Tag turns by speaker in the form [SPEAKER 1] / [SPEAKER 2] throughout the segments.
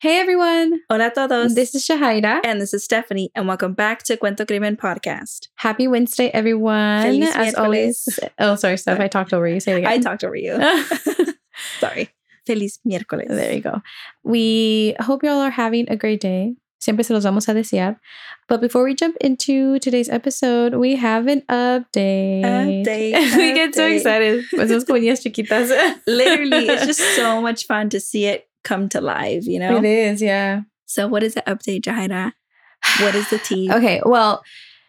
[SPEAKER 1] Hey everyone.
[SPEAKER 2] Hola a todos.
[SPEAKER 1] This is Shahaira.
[SPEAKER 2] and this is Stephanie, and welcome back to Cuento Crimen Podcast.
[SPEAKER 1] Happy Wednesday, everyone.
[SPEAKER 2] Feliz
[SPEAKER 1] As
[SPEAKER 2] miércoles.
[SPEAKER 1] always. Oh, sorry, Steph. I talked over you. Say it again.
[SPEAKER 2] I talked over you. Sorry. Feliz miércoles.
[SPEAKER 1] there you go. We hope y'all are having a great day. Siempre se los vamos a desear. But before we jump into today's episode, we have an update.
[SPEAKER 2] Update,
[SPEAKER 1] we get so
[SPEAKER 2] update.
[SPEAKER 1] excited. Pues somos como niñas chiquitas.
[SPEAKER 2] Literally, it's just so much fun to see it come to life, you know?
[SPEAKER 1] It is, yeah.
[SPEAKER 2] So, what is the update, Jahaira? What is the tea?
[SPEAKER 1] Okay, well,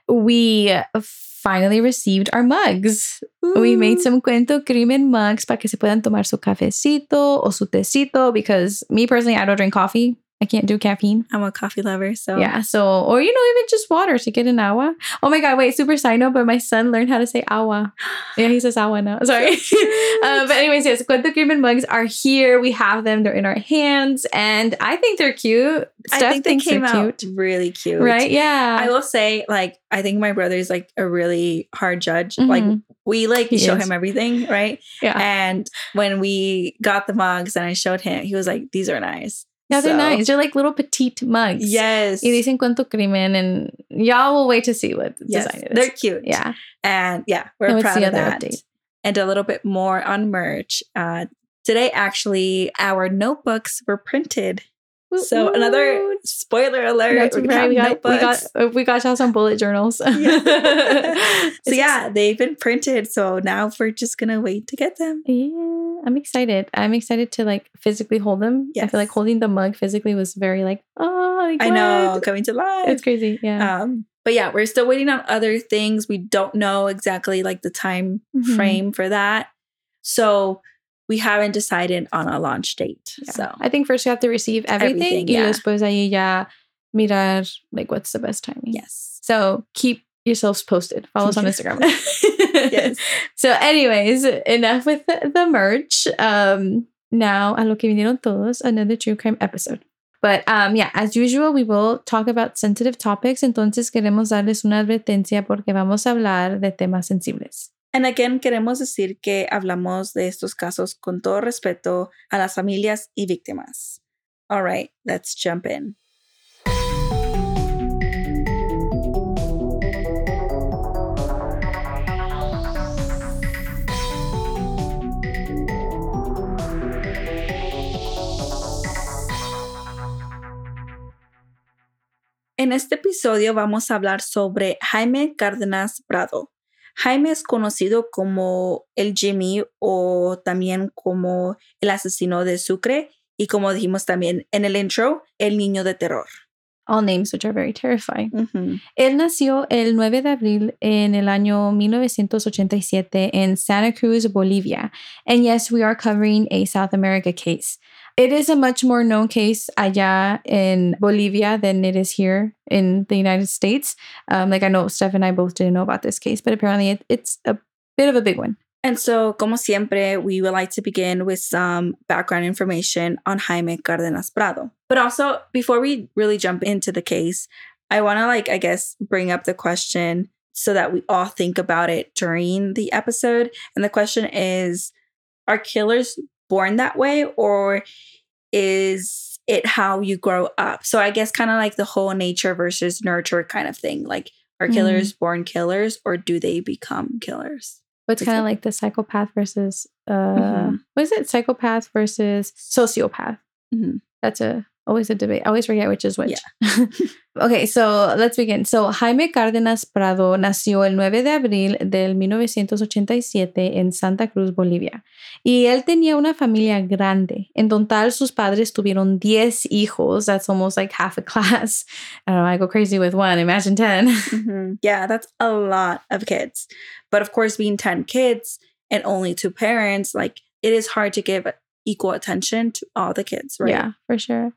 [SPEAKER 1] we finally received our mugs. We made some Cuento Crimen mugs para que se puedan tomar su cafecito o su tecito because me personally, I don't drink coffee. I can't do caffeine.
[SPEAKER 2] I'm a coffee lover, so
[SPEAKER 1] Yeah, so, or you know, even just water to get an agua. Oh my God, wait, super side note, but my son learned how to say agua. Yeah, he says agua now. Sorry. uh, but, anyways, yes, Cuento Crimen mugs are here. We have them, they're in our hands, and I think they're cute.
[SPEAKER 2] I
[SPEAKER 1] Steph
[SPEAKER 2] think they came
[SPEAKER 1] they're
[SPEAKER 2] out
[SPEAKER 1] cute.
[SPEAKER 2] really cute.
[SPEAKER 1] Right? Yeah.
[SPEAKER 2] I will say, like, I think my brother is like a really hard judge. Like,
[SPEAKER 1] Mhm.
[SPEAKER 2] we like
[SPEAKER 1] He
[SPEAKER 2] show
[SPEAKER 1] is.
[SPEAKER 2] him everything, right?
[SPEAKER 1] yeah.
[SPEAKER 2] And when we got the mugs and I showed him, he was like, "These are nice."
[SPEAKER 1] Yeah, they're
[SPEAKER 2] So,
[SPEAKER 1] nice. They're like little petite mugs.
[SPEAKER 2] Yes.
[SPEAKER 1] Y dicen cuento crimen, and y'all will wait to see what
[SPEAKER 2] yes.
[SPEAKER 1] design it is.
[SPEAKER 2] They're cute.
[SPEAKER 1] yeah.
[SPEAKER 2] And yeah, we're
[SPEAKER 1] what's
[SPEAKER 2] proud of that.
[SPEAKER 1] update?
[SPEAKER 2] And a little bit more on merch. Uh, today, actually, our notebooks were printed. So another spoiler alert. We're
[SPEAKER 1] right. We got, we got uh, we got y'all some bullet journals.
[SPEAKER 2] Yeah. so yeah, they've been printed. So now we're just gonna wait to get them.
[SPEAKER 1] Yeah, I'm excited. I'm excited to like physically hold them. I feel like holding the mug physically was very like, oh, like,
[SPEAKER 2] I know, coming to life.
[SPEAKER 1] It's crazy. Yeah.
[SPEAKER 2] Um, but yeah, we're still waiting on other things. We don't know exactly like the time
[SPEAKER 1] Mhm.
[SPEAKER 2] frame for that. So we haven't decided on a launch date.
[SPEAKER 1] Yeah.
[SPEAKER 2] So
[SPEAKER 1] I think first you have to receive everything,
[SPEAKER 2] Everything,
[SPEAKER 1] y
[SPEAKER 2] yeah.
[SPEAKER 1] después ahí ya mirar like what's the best timing.
[SPEAKER 2] yes.
[SPEAKER 1] So keep yourselves posted. Follow us on Instagram.
[SPEAKER 2] Yes.
[SPEAKER 1] So, anyways, enough with the, the merch. Um, now a lo que vinieron todos, another true crime episode. But um, yeah, as usual, we will talk about sensitive topics. Entonces queremos darles una advertencia porque vamos a hablar de temas sensibles.
[SPEAKER 2] And again, queremos decir que hablamos de estos casos con todo respeto a las familias y víctimas. All right, let's jump in. En este episodio vamos a hablar sobre Jaime Cárdenas Prado. Jaime es conocido como el Jimmy o también como el asesino de Sucre y como dijimos también en el intro, el niño de terror.
[SPEAKER 1] All names which are very terrifying. Él nació el 9 de abril en el año 1987 en Santa Cruz, Bolivia. And yes, we are covering a South America case. It is a much more known case allá in Bolivia than it is here in the United States. Um, like I know Steph and I both didn't know about this case, but apparently it, it's a bit of a big one.
[SPEAKER 2] And so, como siempre, we would like to begin with some background information on Jaime Cárdenas Prado. But also, before we really jump into the case, I want to, like, I guess, bring up the question so that we all think about it during the episode. And the question is Are killers born that way, or is it how you grow up? So, I guess, kind of like the whole nature versus nurture kind of thing. Like, are killers born killers, or do they become killers?
[SPEAKER 1] It's kind of like the psychopath versus uh
[SPEAKER 2] Mhm.
[SPEAKER 1] what is it? Psychopath versus sociopath.
[SPEAKER 2] Mhm.
[SPEAKER 1] That's a always a debate. I always forget which is which. Yeah. okay, so let's begin. So Jaime Cárdenas Prado nació el 9 de abril del 1987 en Santa Cruz, Bolivia. Y él tenía una familia grande. En total, sus padres tuvieron 10 hijos. That's almost like half a class. I don't know, I go crazy with one. Imagine 10.
[SPEAKER 2] Mhm. Yeah, that's a lot of kids. But of course, being 10 kids and only two parents, like it is hard to give equal attention to all the kids, right?
[SPEAKER 1] Yeah, for sure.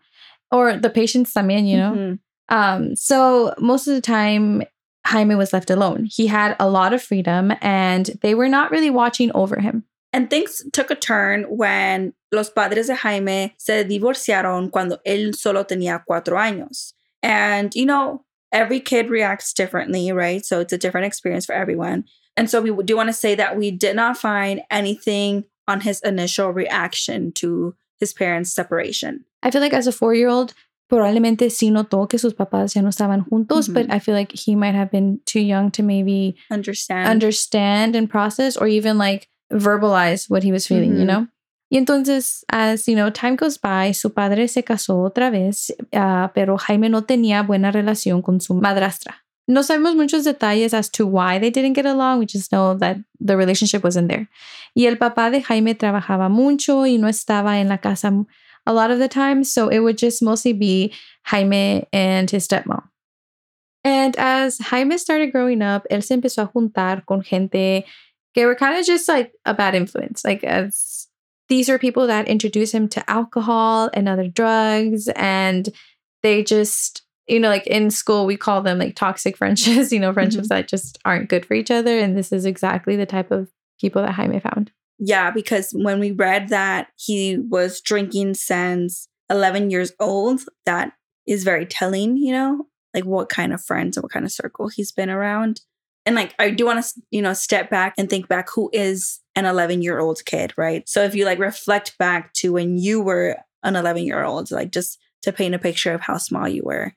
[SPEAKER 1] Or the patients también, you know?
[SPEAKER 2] Mhm.
[SPEAKER 1] Um, so most of the time, Jaime was left alone. He had a lot of freedom and they were not really watching over him.
[SPEAKER 2] And things took a turn when los padres de Jaime se divorciaron cuando él solo tenía cuatro años. And, you know, every kid reacts differently, right? So it's a different experience for everyone. And so we do want to say that we did not find anything on his initial reaction to his parents' separation.
[SPEAKER 1] I feel like as a four year old, probablemente sí notó que sus papás ya no estaban juntos, mm-hmm. but I feel like he might have been too young to maybe
[SPEAKER 2] understand,
[SPEAKER 1] understand and process, or even like verbalize what he was feeling, mm-hmm. you know? Y entonces, as you know, time goes by, su padre se casó otra vez, uh, pero Jaime no tenía buena relación con su madrastra. No sabemos muchos detalles as to why they didn't get along. We just know that the relationship wasn't there. Y el papá de Jaime trabajaba mucho y no estaba en la casa a lot of the time. So it would just mostly be Jaime and his stepmom. And as Jaime started growing up, él se empezó a juntar con gente que were kind of just like a bad influence. Like as these are people that introduced him to alcohol and other drugs and they just you know, like in school, we call them like toxic friendships, you know, friendships mm-hmm. that just aren't good for each other. And this is exactly the type of people that Jaime found.
[SPEAKER 2] Yeah, because when we read that he was drinking since 11 years old, that is very telling, you know, like what kind of friends and what kind of circle he's been around. And like, I do want to, you know, step back and think back who is an 11 year old kid, right? So if you like reflect back to when you were an 11 year old, like just to paint a picture of how small you were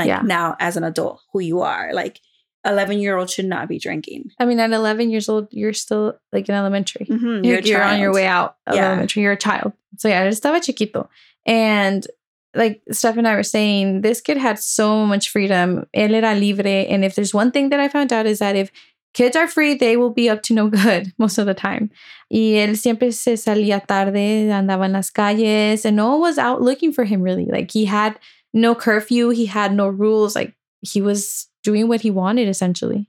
[SPEAKER 2] and like yeah. now as an adult who you are like 11 year old should not be drinking
[SPEAKER 1] i mean at 11 years old you're still like in elementary mm-hmm. you're, you're on your way out of yeah. elementary you're a child so yeah estaba chiquito and like Steph and I were saying, this kid had so much freedom. Él era libre. And if there's one thing that I found out is that if kids are free, they will be up to no good most of the time. Y él siempre se salía tarde, andaba en las calles, and no one was out looking for him really. Like he had no curfew, he had no rules, like he was doing what he wanted essentially.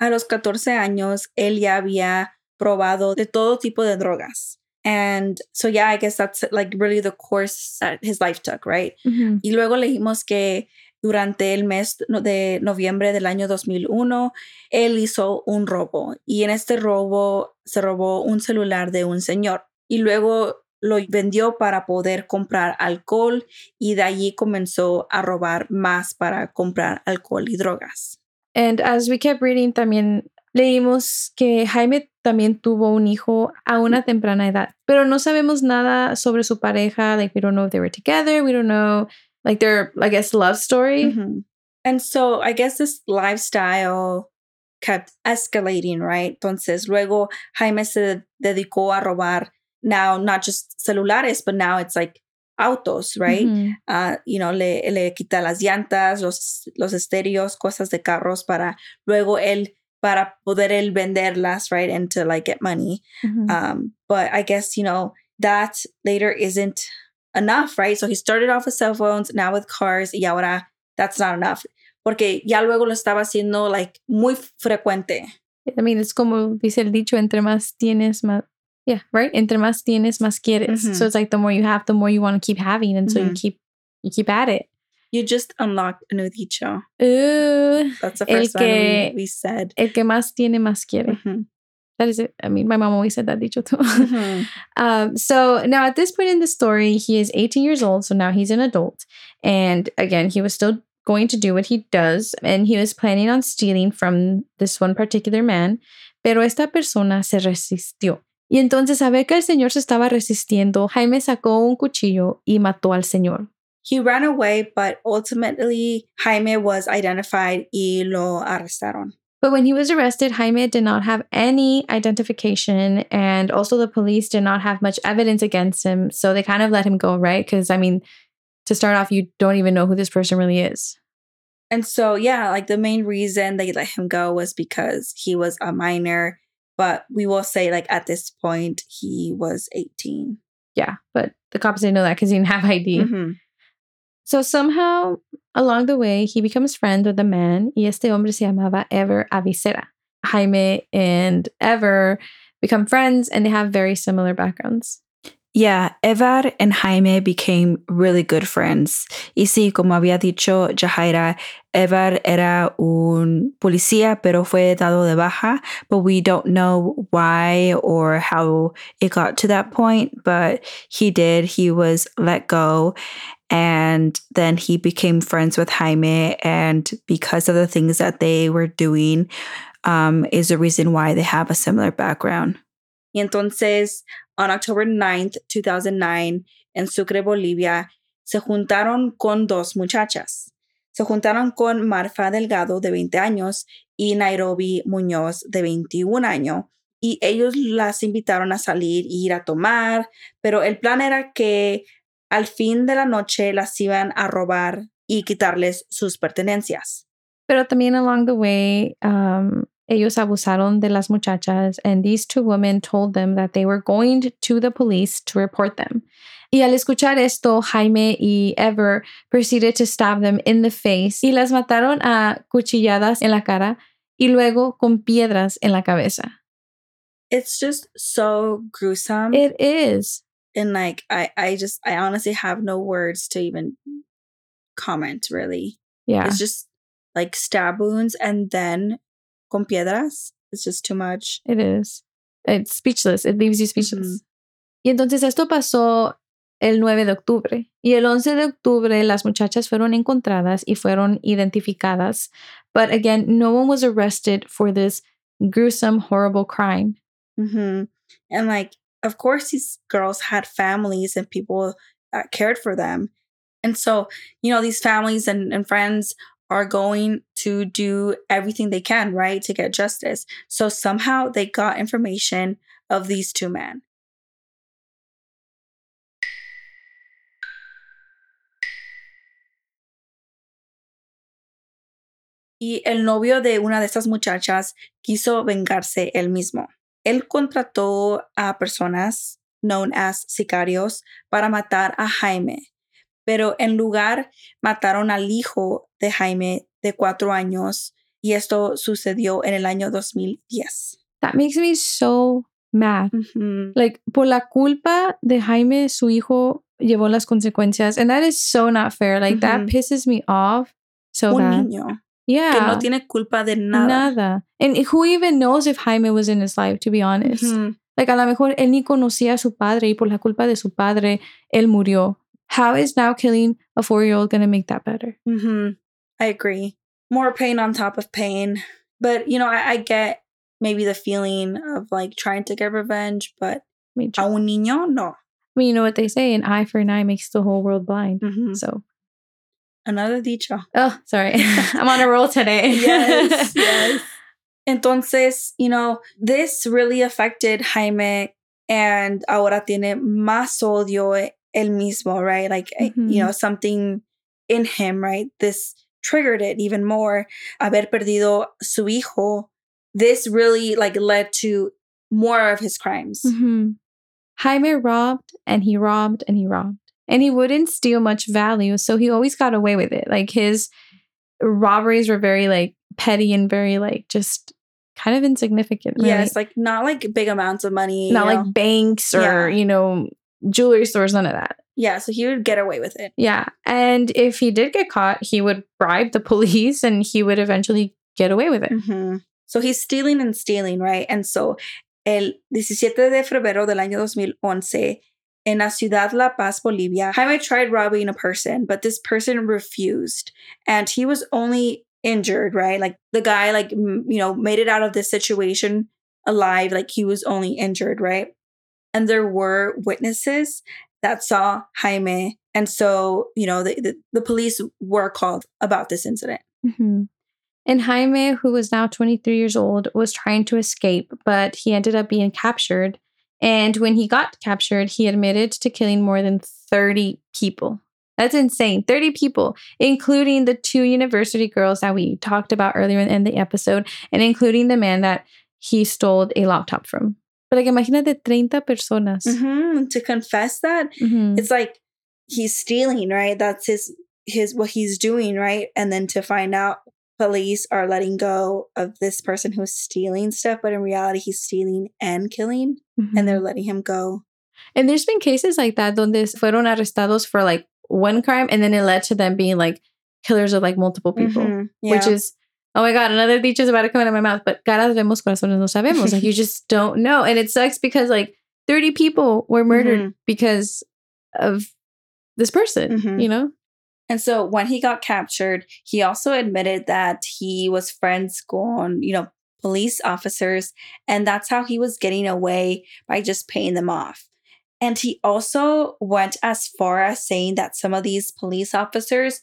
[SPEAKER 2] A los 14 años, él ya había probado de todo tipo de drogas. And so, yeah, I guess that's like really the course that his life took, right? Y luego leímos que durante el mes de noviembre del año 2001, él hizo un robo y en este robo se robó un celular de un señor. Y luego lo vendió para poder comprar alcohol y de allí comenzó a robar más para comprar alcohol y drogas.
[SPEAKER 1] And as we kept reading, también leímos que Jaime también tuvo un hijo a una temprana edad, pero no sabemos nada sobre su pareja. Like, we don't know if they were together. We don't know, like, their, I guess, love story.
[SPEAKER 2] And so I guess this lifestyle kept escalating, right? Entonces, luego Jaime se dedicó a robar now not just celulares, but now it's like autos, right? Mm-hmm. Uh, you know, le, le quita las llantas, los, los estéreos, cosas de carros para luego él, para poder él venderlas, right? And to like get money. Mm-hmm. Um, but I guess, you know, that later isn't enough, right? So he started off with cell phones, now with cars, y ahora that's not enough. Porque ya luego lo estaba haciendo like muy frecuente.
[SPEAKER 1] I mean, it's como dice el dicho, entre más tienes, más, yeah, right. Entre más tienes, más quieres. Mm-hmm. So it's like the more you have, the more you want to keep having, and mm-hmm. so you mm-hmm. keep you keep at it.
[SPEAKER 2] You just unlocked a new dicho.
[SPEAKER 1] Ooh,
[SPEAKER 2] that's the first one we said.
[SPEAKER 1] El que más tiene, más quiere. Mm-hmm. That is it. I mean, my mom always said that dicho too. Mm-hmm. um, so now at this point in the story, he is 18 years old. So now he's an adult, and again, he was still going to do what he does, and he was planning on stealing from this one particular man. Pero esta persona se resistió. Y entonces a ver que el señor se estaba resistiendo, Jaime sacó un cuchillo y mató al señor.
[SPEAKER 2] He ran away, but ultimately Jaime was identified y lo arrestaron.
[SPEAKER 1] But when he was arrested, Jaime did not have any identification, and also the police did not have much evidence against him. So they kind of let him go, right? Because, I mean, to start off, you don't even know who this person really is.
[SPEAKER 2] And so, yeah, like the main reason they let him go was because he was a minor but we will say, like, at this point, he was 18.
[SPEAKER 1] Yeah, but the cops didn't know that because he didn't have ID. Mm-hmm. So somehow along the way, he becomes friends with a man, y este hombre se llamaba Ever Avicera. Jaime and Ever become friends, and they have very similar backgrounds.
[SPEAKER 2] Yeah, Evar and Jaime became really good friends. Y sí, como había dicho Jahaira, Evar era un policía, pero fue dado de baja, but we don't know why or how it got to that point, but he did. He was let go and then he became friends with Jaime and because of the things that they were doing um, is the reason why they have a similar background. Y entonces on October 9th, 2009, en Sucre, Bolivia, se juntaron con dos muchachas. Se juntaron con Marfa Delgado, de 20 años, y Nairobi Muñoz, de 21 años, y ellos las invitaron a salir e ir a tomar, pero el plan era que al fin de la noche las iban a robar y quitarles sus pertenencias.
[SPEAKER 1] Pero también along the way, um, ellos abusaron de las muchachas, and these two women told them that they were going to the police to report them. Y al escuchar esto, Jaime y Ever proceeded to stab them in the face y las mataron a cuchilladas en la cara y luego con piedras en la cabeza.
[SPEAKER 2] It's just so gruesome.
[SPEAKER 1] It is.
[SPEAKER 2] And like I I just I honestly have no words to even comment really.
[SPEAKER 1] Yeah.
[SPEAKER 2] It's just like stab wounds and then con piedras. It's just too much.
[SPEAKER 1] It is. It's speechless. It leaves you speechless. Mm-hmm. Y entonces esto pasó el 9 de octubre. Y el 11 de octubre las muchachas fueron encontradas y fueron identificadas. But again, no one was arrested for this gruesome, horrible crime.
[SPEAKER 2] Mm-hmm. And like, of course, these girls had families and people that cared for them. And so, you know, these families and, and friends are going to do everything they can, right, to get justice. So somehow they got information of these two men. Y el novio de una de estas muchachas quiso vengarse él mismo. Él contrató a personas known as sicarios para matar a Jaime, pero en lugar mataron al hijo de Jaime de cuatro años y esto sucedió en el año 2010.
[SPEAKER 1] That makes me so mad. Like, por la culpa de Jaime, su hijo llevó las consecuencias. And that is so not fair. Like, that pisses me off so
[SPEAKER 2] Un niño.
[SPEAKER 1] Yeah.
[SPEAKER 2] Que no tiene culpa de nada.
[SPEAKER 1] Nada. And who even knows if Jaime was in his life, to be honest? Like, a lo mejor él ni conocía a su padre y por la culpa de su padre, él murió. How is now killing a four year old going to make that better?
[SPEAKER 2] Mm-hmm. I agree. More pain on top of pain. But, you know, I, I get maybe the feeling of like trying to get revenge, but a un niño, no. I
[SPEAKER 1] mean, you know what they say an eye for an eye makes the whole world blind. Mm-hmm. So,
[SPEAKER 2] another dicho.
[SPEAKER 1] Oh, sorry. I'm on a roll today.
[SPEAKER 2] yes, yes. Entonces, you know, this really affected Jaime and ahora tiene más odio el mismo, right? Like, mm-hmm. you know, something in him, right? This triggered it even more. Haber perdido su hijo. This really like led to more of his crimes.
[SPEAKER 1] Mm-hmm. Jaime robbed and he robbed and he robbed. And he wouldn't steal much value. So he always got away with it. Like his robberies were very like petty and very like just kind of insignificant.
[SPEAKER 2] Right? Yes, like not like big amounts of money.
[SPEAKER 1] Not like banks or, yeah. you know, jewelry stores, none of that.
[SPEAKER 2] Yeah, so he would get away with it.
[SPEAKER 1] Yeah. And if he did get caught, he would bribe the police and he would eventually get away with it.
[SPEAKER 2] Mm-hmm. So he's stealing and stealing, right? And so el 17 de febrero del año 2011, en la ciudad La Paz, Bolivia, Jaime tried robbing a person, but this person refused. And he was only injured, right? Like the guy, like, you know, made it out of this situation alive. Like he was only injured, right? And there were witnesses that saw Jaime. And so, you know, the, the, the police were called about this incident.
[SPEAKER 1] Mm-hmm. And Jaime, who was now 23 years old, was trying to escape, but he ended up being captured. And when he got captured, he admitted to killing more than 30 people. That's insane. 30 people, including the two university girls that we talked about earlier in the episode, and including the man that he stole a laptop from. Like, imagínate 30 personas.
[SPEAKER 2] Mm-hmm. To confess that, mm-hmm. it's like he's stealing, right? That's his his what he's doing, right? And then to find out police are letting go of this person who's stealing stuff, but in reality, he's stealing and killing, mm-hmm. and they're mm-hmm. letting him go.
[SPEAKER 1] And there's been cases like that donde fueron arrestados for like one crime, and then it led to them being like killers of like multiple people, mm-hmm. yeah. which is oh my god, another dicho is about to come out of my mouth. But caras vemos, corazones no sabemos. like you just don't know, and it sucks because like 30 people were murdered mm-hmm. because of this person, mm-hmm. you know.
[SPEAKER 2] And so when he got captured, he also admitted that he was friends con, you know, police officers, and that's how he was getting away by just paying them off. And he also went as far as saying that some of these police officers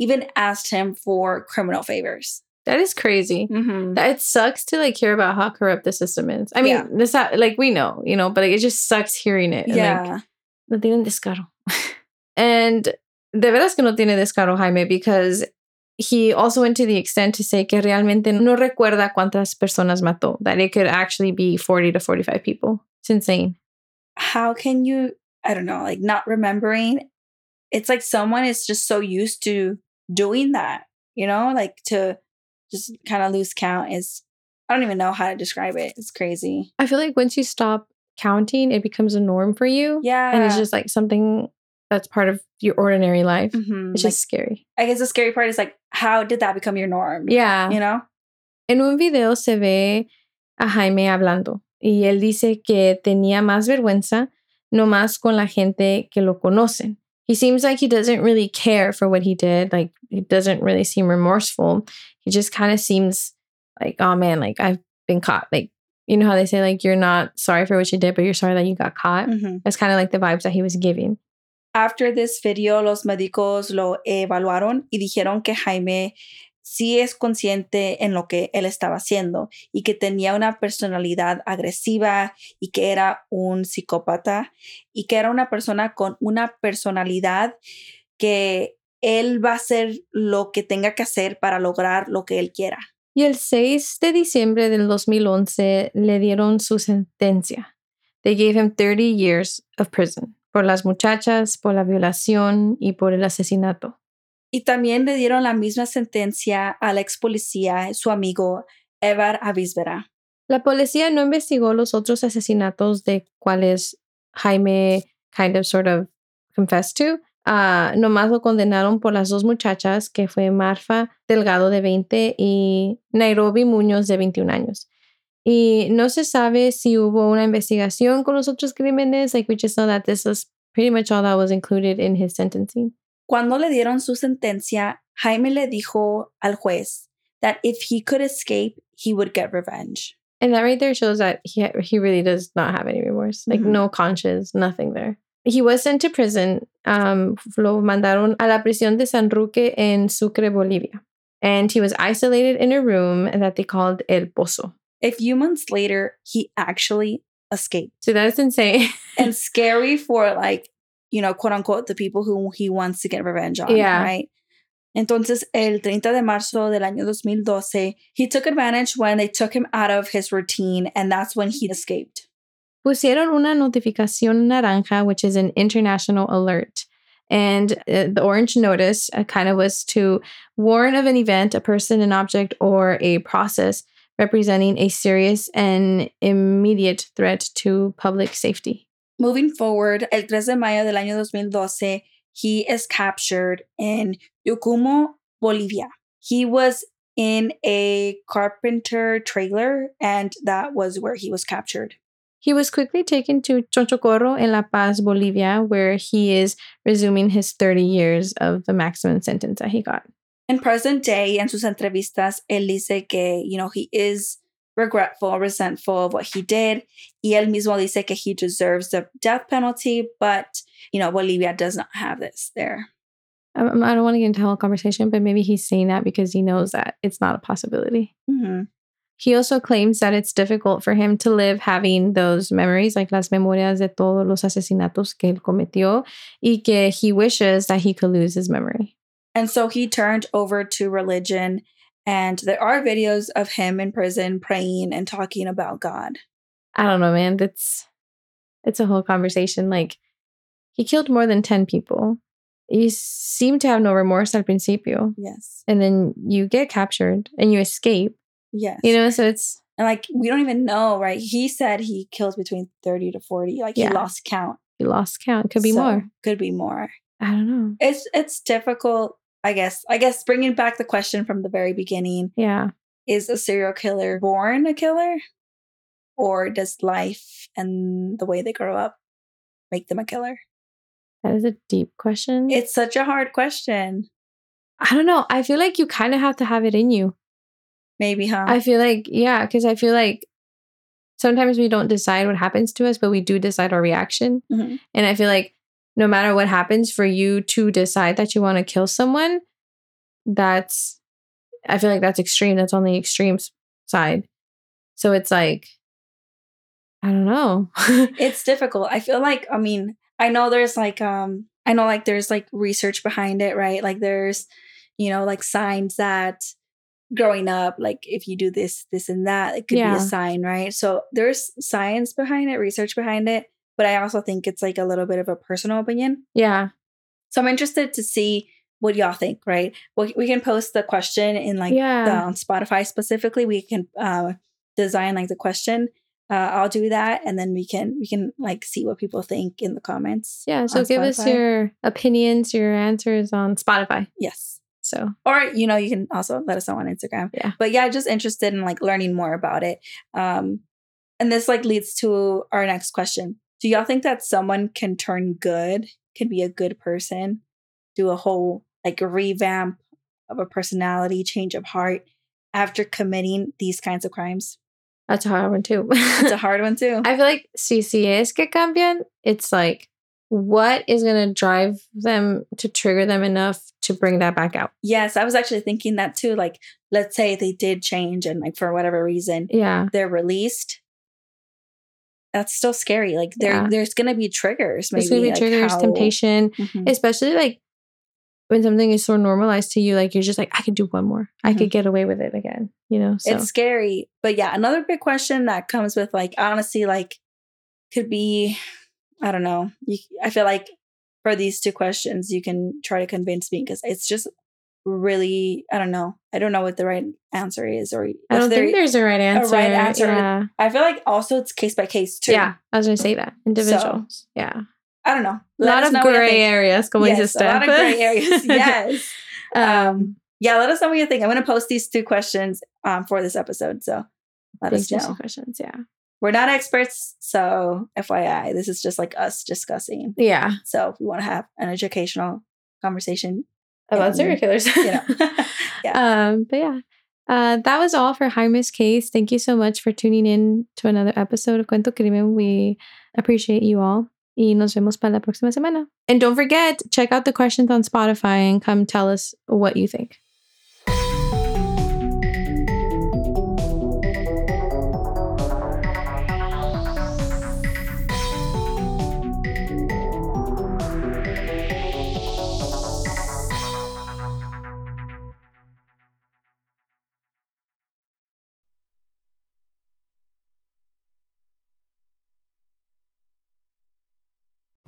[SPEAKER 2] even asked him for criminal favors.
[SPEAKER 1] That is crazy. Mm-hmm. That it sucks to like hear about how corrupt the system is. I mean, yeah. this like we know, you know, but like, it just sucks hearing it. Yeah. no tienen descaro. and de veras que no tiene descaro Jaime because he also went to the extent to say que realmente no recuerda cuántas personas mató. That it could actually be 40 to 45 people. It's insane.
[SPEAKER 2] How can you, I don't know, like not remembering? It's like someone is just so used to doing that, you know, like to just kind of lose count is, I don't even know how to describe it. It's crazy.
[SPEAKER 1] I feel like once you stop counting, it becomes a norm for you. Yeah. And it's just like something that's part of your ordinary life. Mm-hmm. It's like, just scary.
[SPEAKER 2] I guess the scary part is like, how did that become your norm? Yeah. You know?
[SPEAKER 1] En un video se ve a Jaime hablando y él dice que tenía más vergüenza nomás con la gente que lo conocen. He seems like he doesn't really care for what he did. Like, he doesn't really seem remorseful. He just kind of seems like, oh man, like I've been caught. Like, you know how they say, like, you're not sorry for what you did, but you're sorry that you got caught? Mm-hmm. That's kind of like the vibes that he was giving.
[SPEAKER 2] After this video, los médicos lo evaluaron y dijeron que Jaime sí es consciente en lo que él estaba haciendo y que tenía una personalidad agresiva y que era un psicópata y que era una persona con una personalidad que él va a hacer lo que tenga que hacer para lograr lo que él quiera.
[SPEAKER 1] Y el 6 de diciembre del 2011 le dieron su sentencia. They gave him 30 years of prison por las muchachas, por la violación y por el asesinato.
[SPEAKER 2] Y también le dieron la misma sentencia al ex policía, su amigo Evar Avisbera.
[SPEAKER 1] La policía no investigó los otros asesinatos de cuales Jaime kind of sort of confessed to. Uh, nomás lo condenaron por las dos muchachas, que fue Marfa Delgado de 20 y Nairobi Muñoz de 21 años. Y no se sabe si hubo una investigación con los otros crímenes. Like we just know that this was pretty much all that was included in his sentencing.
[SPEAKER 2] Cuando le dieron su sentencia, Jaime le dijo al juez that if he could escape, he would get revenge.
[SPEAKER 1] And that right there shows that he he really does not have any remorse, like mm-hmm. no conscience, nothing there. He was sent to prison. Um, lo mandaron a la prisión de San Roque en Sucre, Bolivia, and he was isolated in a room that they called El Pozo.
[SPEAKER 2] A few months later, he actually escaped.
[SPEAKER 1] So that's insane.
[SPEAKER 2] and scary for like, you know, quote unquote, the people who he wants to get revenge on. Yeah. Right. Entonces, el 30 de marzo del año 2012, he took advantage when they took him out of his routine, and that's when he escaped.
[SPEAKER 1] Pusieron una notificación naranja, which is an international alert. And uh, the orange notice uh, kind of was to warn of an event, a person, an object, or a process representing a serious and immediate threat to public safety.
[SPEAKER 2] Moving forward, el 3 de mayo del año 2012, he is captured in Yucumo, Bolivia. He was in a carpenter trailer, and that was where he was captured.
[SPEAKER 1] He was quickly taken to Chonchocoro in La Paz, Bolivia, where he is resuming his 30 years of the maximum sentence that he got.
[SPEAKER 2] in present day, en sus entrevistas, él dice que, you know, he is regretful, resentful of what he did. Y él mismo dice que he deserves the death penalty, but, you know, Bolivia does not have this there.
[SPEAKER 1] I don't want to get into a whole conversation, but maybe he's saying that because he knows that it's not a possibility. Mm-hmm. He also claims that it's difficult for him to live having those memories, like las memorias de todos los asesinatos que él cometió, y que he wishes that he could lose his memory.
[SPEAKER 2] And so he turned over to religion. And there are videos of him in prison praying and talking about God.
[SPEAKER 1] I don't know, man. That's it's a whole conversation. Like he killed more than 10 people. You seem to have no remorse al principio. Yes. And then you get captured and you escape. Yes. You know, so it's
[SPEAKER 2] and like we don't even know, right? He said he kills between 30 to 40. Like yeah. he lost count.
[SPEAKER 1] He lost count. Could be so, more.
[SPEAKER 2] Could be more.
[SPEAKER 1] I don't know.
[SPEAKER 2] It's it's difficult I guess I guess bringing back the question from the very beginning. Yeah. Is a serial killer born a killer? Or does life and the way they grow up make them a killer?
[SPEAKER 1] That is a deep question.
[SPEAKER 2] It's such a hard question.
[SPEAKER 1] I don't know. I feel like you kind of have to have it in you.
[SPEAKER 2] Maybe, huh?
[SPEAKER 1] I feel like, yeah, because I feel like sometimes we don't decide what happens to us, but we do decide our reaction. Mm-hmm. And I feel like no matter what happens for you to decide that you want to kill someone, that's, I feel like that's extreme. That's on the extreme side. So it's like, I don't know.
[SPEAKER 2] it's difficult. I feel like, I mean, I know there's like, um, I know like there's like research behind it, right? Like there's, you know, like signs that growing up, like if you do this, this, and that, it could yeah. be a sign, right? So there's science behind it, research behind it, but I also think it's like a little bit of a personal opinion.
[SPEAKER 1] Yeah.
[SPEAKER 2] So I'm interested to see what y'all think, right? We, we can post the question in like yeah. the, on Spotify specifically. We can uh, design like the question. Uh, I'll do that, and then we can we can like see what people think in the comments.
[SPEAKER 1] Yeah. So give Spotify. us your opinions, your answers on Spotify.
[SPEAKER 2] Yes.
[SPEAKER 1] So,
[SPEAKER 2] or you know, you can also let us know on Instagram.
[SPEAKER 1] Yeah.
[SPEAKER 2] But yeah, just interested in like learning more about it. Um, and this like leads to our next question. Do y'all think that someone can turn good, can be a good person, do a whole like a revamp of a personality, change of heart after committing these kinds of crimes?
[SPEAKER 1] That's a hard one too.
[SPEAKER 2] it's a hard one too.
[SPEAKER 1] I feel like es que cambian, it's like what is going to drive them to trigger them enough to bring that back out.
[SPEAKER 2] Yes, I was actually thinking that too. Like, let's say they did change and, like, for whatever reason,
[SPEAKER 1] yeah,
[SPEAKER 2] they're released. That's still scary. Like, there, yeah. there's going to be triggers. Maybe, there's be
[SPEAKER 1] like triggers, how... temptation, mm-hmm. especially like when something is so normalized to you. Like, you're just like, I could do one more. Mm-hmm. I could mm-hmm. get away with it again. You know,
[SPEAKER 2] so. it's scary. But yeah, another big question that comes with like honestly, like, could be, I don't know. You, I feel like for these two questions, you can try to convince me because it's just really I don't know. I don't know what the right answer is, or
[SPEAKER 1] I don't think there's a right answer. A right answer. Yeah.
[SPEAKER 2] I feel like also it's case by case too.
[SPEAKER 1] Yeah, I was gonna say that individuals. So, yeah,
[SPEAKER 2] I don't know.
[SPEAKER 1] A lot of gray areas going
[SPEAKER 2] yes, A lot of gray areas. yes. um. Yeah. Let us know what you think. I'm gonna post these two questions um for this episode. So let us know.
[SPEAKER 1] Questions. Yeah.
[SPEAKER 2] We're not experts, so FYI, this is just like us discussing.
[SPEAKER 1] Yeah.
[SPEAKER 2] So if we want to have an educational conversation
[SPEAKER 1] about serial killers, you know. yeah. Um, but yeah. Uh, that was all for Jaime's case. Thank you so much for tuning in to another episode of Cuento Crimen. We appreciate you all. Y nos vemos para la próxima semana. And don't forget, check out the questions on Spotify and come tell us what you think.